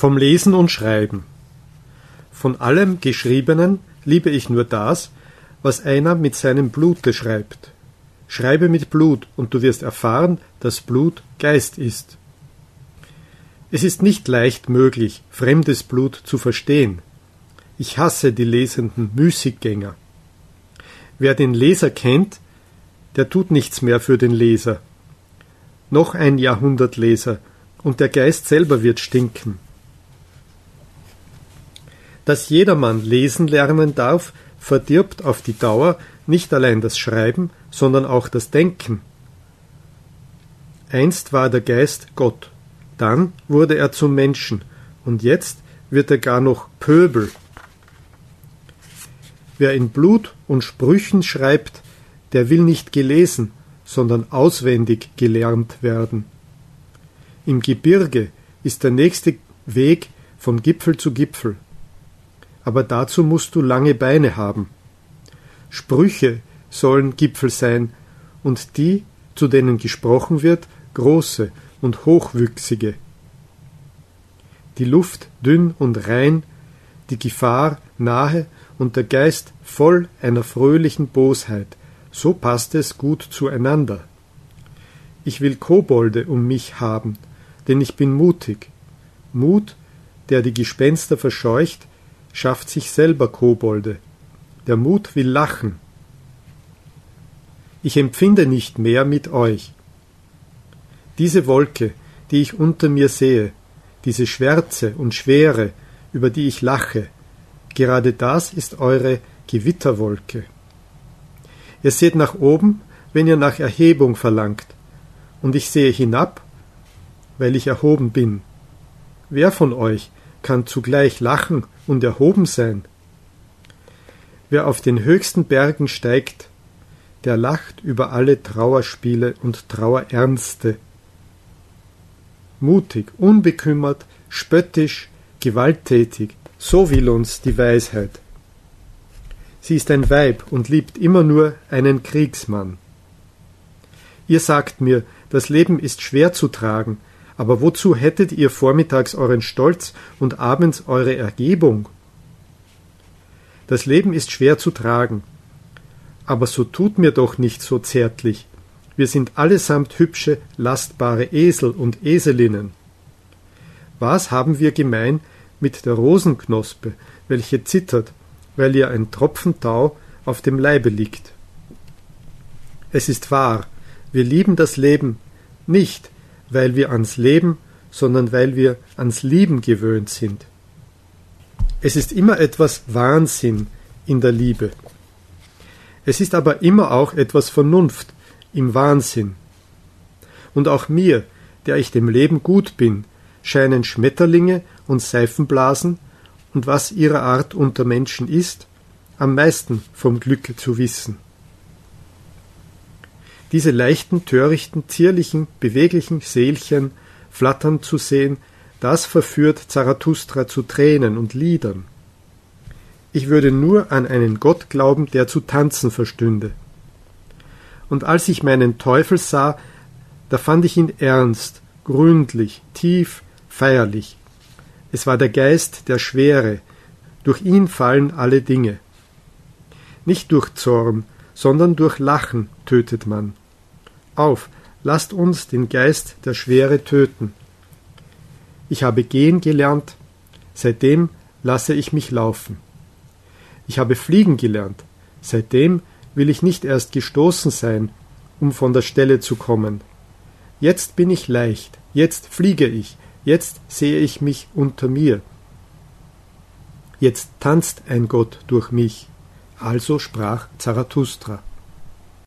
Vom Lesen und Schreiben. Von allem Geschriebenen liebe ich nur das, was einer mit seinem Blute schreibt. Schreibe mit Blut, und du wirst erfahren, dass Blut Geist ist. Es ist nicht leicht möglich, fremdes Blut zu verstehen. Ich hasse die lesenden Müßiggänger. Wer den Leser kennt, der tut nichts mehr für den Leser. Noch ein Jahrhundertleser, und der Geist selber wird stinken. Dass jedermann lesen lernen darf, verdirbt auf die Dauer nicht allein das Schreiben, sondern auch das Denken. Einst war der Geist Gott, dann wurde er zum Menschen, und jetzt wird er gar noch Pöbel. Wer in Blut und Sprüchen schreibt, der will nicht gelesen, sondern auswendig gelernt werden. Im Gebirge ist der nächste Weg von Gipfel zu Gipfel. Aber dazu musst du lange Beine haben. Sprüche sollen Gipfel sein und die, zu denen gesprochen wird, große und hochwüchsige. Die Luft dünn und rein, die Gefahr nahe und der Geist voll einer fröhlichen Bosheit, so passt es gut zueinander. Ich will Kobolde um mich haben, denn ich bin mutig. Mut, der die Gespenster verscheucht, schafft sich selber Kobolde. Der Mut will lachen. Ich empfinde nicht mehr mit euch. Diese Wolke, die ich unter mir sehe, diese Schwärze und Schwere, über die ich lache, gerade das ist eure Gewitterwolke. Ihr seht nach oben, wenn ihr nach Erhebung verlangt, und ich sehe hinab, weil ich erhoben bin. Wer von euch kann zugleich lachen und erhoben sein? Wer auf den höchsten Bergen steigt, der lacht über alle Trauerspiele und Trauerernste. Mutig, unbekümmert, spöttisch, gewalttätig, so will uns die Weisheit. Sie ist ein Weib und liebt immer nur einen Kriegsmann. Ihr sagt mir, das Leben ist schwer zu tragen, aber wozu hättet ihr vormittags euren Stolz und abends eure Ergebung? Das Leben ist schwer zu tragen, aber so tut mir doch nicht so zärtlich. Wir sind allesamt hübsche, lastbare Esel und Eselinnen. Was haben wir gemein mit der Rosenknospe, welche zittert, weil ihr ein Tropfen Tau auf dem Leibe liegt. Es ist wahr, wir lieben das Leben nicht, weil wir ans Leben, sondern weil wir ans Lieben gewöhnt sind. Es ist immer etwas Wahnsinn in der Liebe. Es ist aber immer auch etwas Vernunft im Wahnsinn. Und auch mir, der ich dem Leben gut bin, scheinen Schmetterlinge und Seifenblasen und was ihrer Art unter Menschen ist, am meisten vom Glücke zu wissen. Diese leichten, törichten, zierlichen, beweglichen Seelchen flattern zu sehen, das verführt Zarathustra zu Tränen und Liedern. Ich würde nur an einen Gott glauben, der zu tanzen verstünde. Und als ich meinen Teufel sah, da fand ich ihn ernst, gründlich, tief, feierlich, es war der Geist der Schwere, durch ihn fallen alle Dinge. Nicht durch Zorn, sondern durch Lachen tötet man. Auf, lasst uns den Geist der Schwere töten. Ich habe gehen gelernt, seitdem lasse ich mich laufen. Ich habe fliegen gelernt, seitdem will ich nicht erst gestoßen sein, um von der Stelle zu kommen. Jetzt bin ich leicht, jetzt fliege ich, Jetzt sehe ich mich unter mir. Jetzt tanzt ein Gott durch mich. Also sprach Zarathustra.